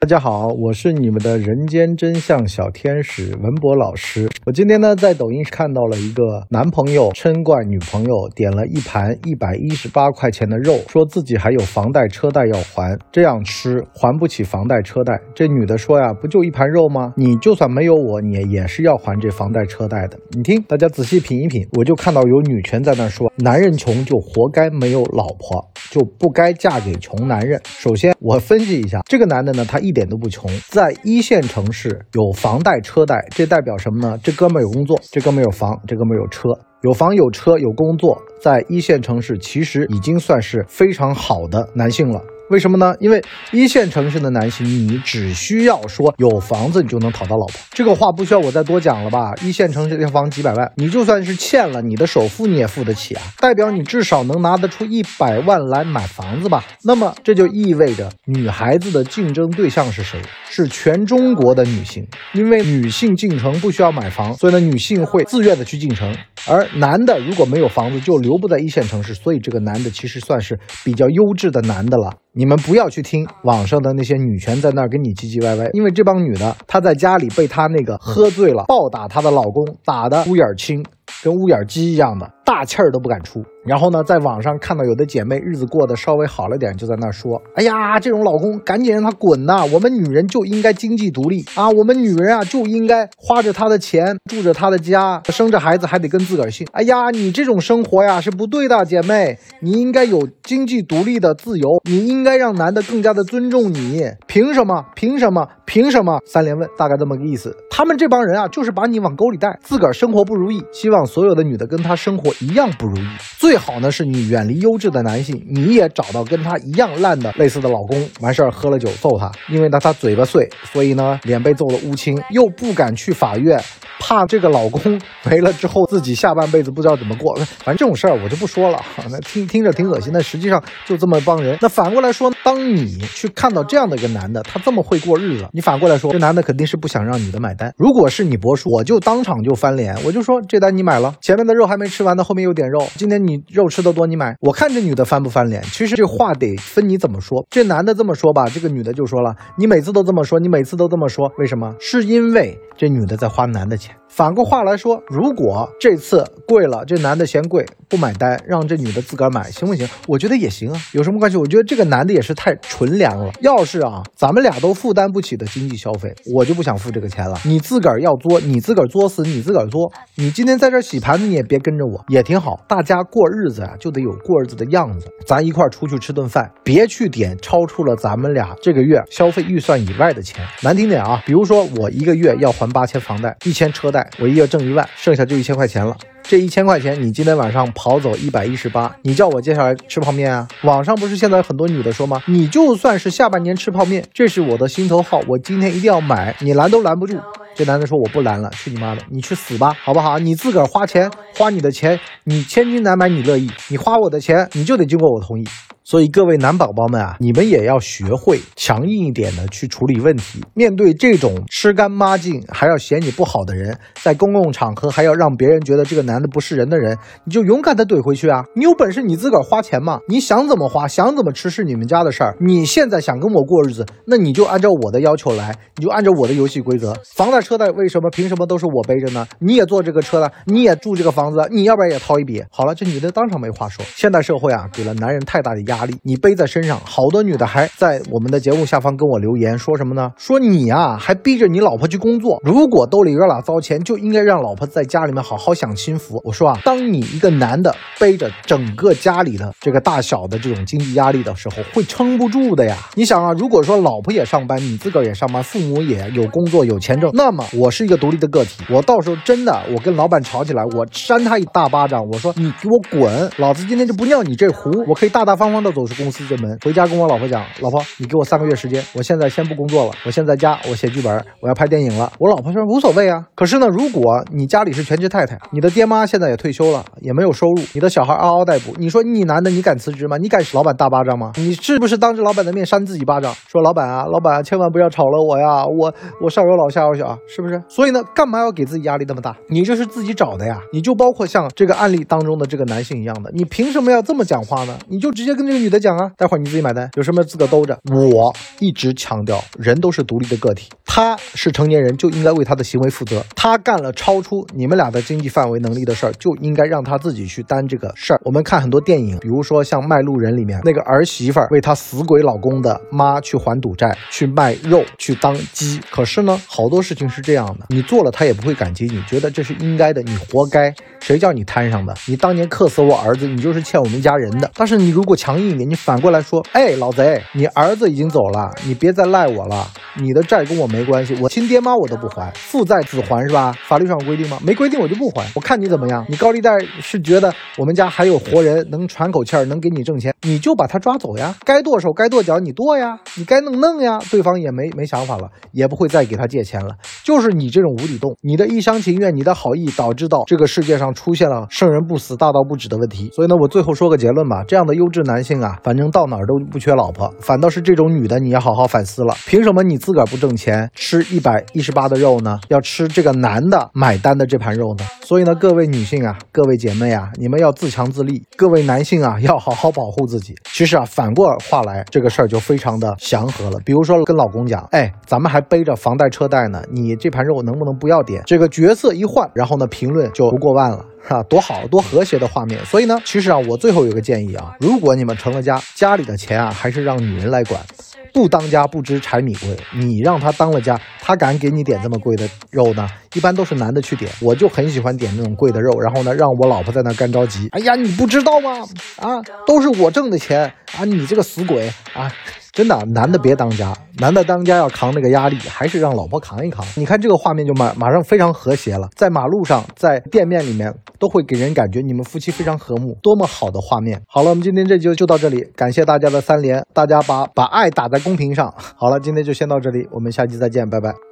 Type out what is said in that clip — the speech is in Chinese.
大家好，我是你们的人间真相小天使文博老师。我今天呢在抖音看到了一个男朋友嗔怪女朋友点了一盘一百一十八块钱的肉，说自己还有房贷车贷要还，这样吃还不起房贷车贷。这女的说呀，不就一盘肉吗？你就算没有我，你也是要还这房贷车贷的。你听，大家仔细品一品，我就看到有女权在那说，男人穷就活该没有老婆，就不该嫁给穷男人。首先我分析一下，这个男的呢，他一一点都不穷，在一线城市有房贷车贷，这代表什么呢？这哥们儿有工作，这哥们儿有房，这哥们儿有车，有房有车有工作，在一线城市其实已经算是非常好的男性了。为什么呢？因为一线城市的男性，你只需要说有房子，你就能讨到老婆。这个话不需要我再多讲了吧？一线城市一房几百万，你就算是欠了你的首付，你也付得起啊，代表你至少能拿得出一百万来买房子吧？那么这就意味着女孩子的竞争对象是谁？是全中国的女性，因为女性进城不需要买房，所以呢，女性会自愿的去进城。而男的如果没有房子，就留不在一线城市，所以这个男的其实算是比较优质的男的了。你们不要去听网上的那些女权在那儿跟你唧唧歪歪，因为这帮女的她在家里被她那个喝醉了暴打她的老公，打的乌眼青，跟乌眼鸡一样的，大气儿都不敢出。然后呢，在网上看到有的姐妹日子过得稍微好了点，就在那说：“哎呀，这种老公赶紧让他滚呐！我们女人就应该经济独立啊！我们女人啊就应该花着他的钱，住着他的家，生着孩子还得跟自个儿姓。哎呀，你这种生活呀是不对的，姐妹，你应该有经济独立的自由，你应该让男的更加的尊重你。凭什么？凭什么？凭什么？三连问，大概这么个意思。他们这帮人啊，就是把你往沟里带，自个儿生活不如意，希望所有的女的跟他生活一样不如意。最好呢，是你远离优质的男性，你也找到跟他一样烂的类似的老公，完事儿喝了酒揍他，因为呢他嘴巴碎，所以呢脸被揍得乌青，又不敢去法院，怕这个老公没了之后自己下半辈子不知道怎么过。反正这种事儿我就不说了，那听听着挺恶心，但实际上就这么帮人。那反过来说，当你去看到这样的一个男的，他这么会过日子，你反过来说，这男的肯定是不想让女的买单。如果是你博叔，我就当场就翻脸，我就说这单你买了，前面的肉还没吃完呢，后面又点肉，今天你肉吃的多，你买。我看这女的翻不翻脸，其实这话得分你怎么说。这男的这么说吧，这个女的就说了，你每次都这么说，你每次都这么说，为什么？是因为这女的在花男的钱。反过话来说，如果这次贵了，这男的嫌贵不买单，让这女的自个儿买，行不行？我觉得也行啊，有什么关系？我觉得这个男的也是太纯良了。要是啊，咱们俩都负担不起的经济消费，我就不想付这个钱了。你自个儿要作，你自个儿作死，你自个儿作。你今天在这洗盘子，你也别跟着我，也挺好。大家过日子啊，就得有过日子的样子。咱一块儿出去吃顿饭，别去点超出了咱们俩这个月消费预算以外的钱。难听点啊，比如说我一个月要还八千房贷，一千车贷。我一月挣一万，剩下就一千块钱了。这一千块钱，你今天晚上跑走一百一十八，你叫我接下来吃泡面啊？网上不是现在很多女的说吗？你就算是下半年吃泡面，这是我的心头好，我今天一定要买，你拦都拦不住。这男的说我不拦了，去你妈的，你去死吧，好不好？你自个儿花钱，花你的钱，你千金难买你乐意，你花我的钱，你就得经过我同意。所以各位男宝宝们啊，你们也要学会强硬一点的去处理问题。面对这种吃干抹净还要嫌你不好的人，在公共场合还要让别人觉得这个男的不是人的人，你就勇敢的怼回去啊！你有本事你自个儿花钱嘛，你想怎么花，想怎么吃是你们家的事儿。你现在想跟我过日子，那你就按照我的要求来，你就按照我的游戏规则。房贷车贷为什么凭什么都是我背着呢？你也坐这个车了，你也住这个房子，你要不然也掏一笔。好了，这女的当场没话说。现代社会啊，给了男人太大的压力。压力你背在身上，好多女的还在我们的节目下方跟我留言，说什么呢？说你啊，还逼着你老婆去工作。如果兜里有俩糟钱，就应该让老婆在家里面好好享清福。我说啊，当你一个男的背着整个家里的这个大小的这种经济压力的时候，会撑不住的呀。你想啊，如果说老婆也上班，你自个儿也上班，父母也有工作有钱挣，那么我是一个独立的个体，我到时候真的我跟老板吵起来，我扇他一大巴掌，我说你给我滚，老子今天就不尿你这壶，我可以大大方方的。走出公司这门，回家跟我老婆讲：“老婆，你给我三个月时间，我现在先不工作了，我现在家我写剧本，我要拍电影了。”我老婆说：“无所谓啊。”可是呢，如果你家里是全职太太，你的爹妈现在也退休了，也没有收入，你的小孩嗷嗷待哺，你说你男的你敢辞职吗？你敢老板大巴掌吗？你是不是当着老板的面扇自己巴掌？说老板啊，老板千万不要炒了我呀，我我上有老下有小，是不是？所以呢，干嘛要给自己压力那么大？你这是自己找的呀。你就包括像这个案例当中的这个男性一样的，你凭什么要这么讲话呢？你就直接跟这个。女的讲啊，待会儿你自己买单，有什么资格兜着？我一直强调，人都是独立的个体，他是成年人就应该为他的行为负责，他干了超出你们俩的经济范围能力的事儿，就应该让他自己去担这个事儿。我们看很多电影，比如说像《卖路人》里面那个儿媳妇儿为她死鬼老公的妈去还赌债，去卖肉，去当鸡。可是呢，好多事情是这样的，你做了他也不会感激你，觉得这是应该的，你活该。谁叫你摊上的？你当年克死我儿子，你就是欠我们一家人的。但是你如果强你反过来说，哎，老贼，你儿子已经走了，你别再赖我了，你的债跟我没关系，我亲爹妈我都不还，父债子还是吧？法律上有规定吗？没规定，我就不还。我看你怎么样？你高利贷是觉得我们家还有活人能喘口气儿，能给你挣钱，你就把他抓走呀，该剁手该剁脚你剁呀，你该弄弄呀。对方也没没想法了，也不会再给他借钱了。就是你这种无底洞，你的一厢情愿，你的好意，导致到这个世界上。出现了圣人不死，大道不止的问题。所以呢，我最后说个结论吧：这样的优质男性啊，反正到哪儿都不缺老婆。反倒是这种女的，你要好好反思了。凭什么你自个儿不挣钱，吃一百一十八的肉呢？要吃这个男的买单的这盘肉呢？所以呢，各位女性啊，各位姐妹啊，你们要自强自立；各位男性啊，要好好保护自己。其实啊，反过话来，这个事儿就非常的祥和了。比如说跟老公讲，哎，咱们还背着房贷车贷呢，你这盘肉能不能不要点？这个角色一换，然后呢，评论就不过万了。啊，多好多和谐的画面。所以呢，其实啊，我最后有个建议啊，如果你们成了家，家里的钱啊，还是让女人来管。不当家不知柴米贵，你让他当了家，他敢给你点这么贵的肉呢？一般都是男的去点。我就很喜欢点那种贵的肉，然后呢，让我老婆在那干着急。哎呀，你不知道吗？啊，都是我挣的钱啊，你这个死鬼啊！真的，男的别当家，男的当家要扛那个压力，还是让老婆扛一扛。你看这个画面就马马上非常和谐了，在马路上，在店面里面，都会给人感觉你们夫妻非常和睦，多么好的画面。好了，我们今天这就就到这里，感谢大家的三连，大家把把爱打在公屏上。好了，今天就先到这里，我们下期再见，拜拜。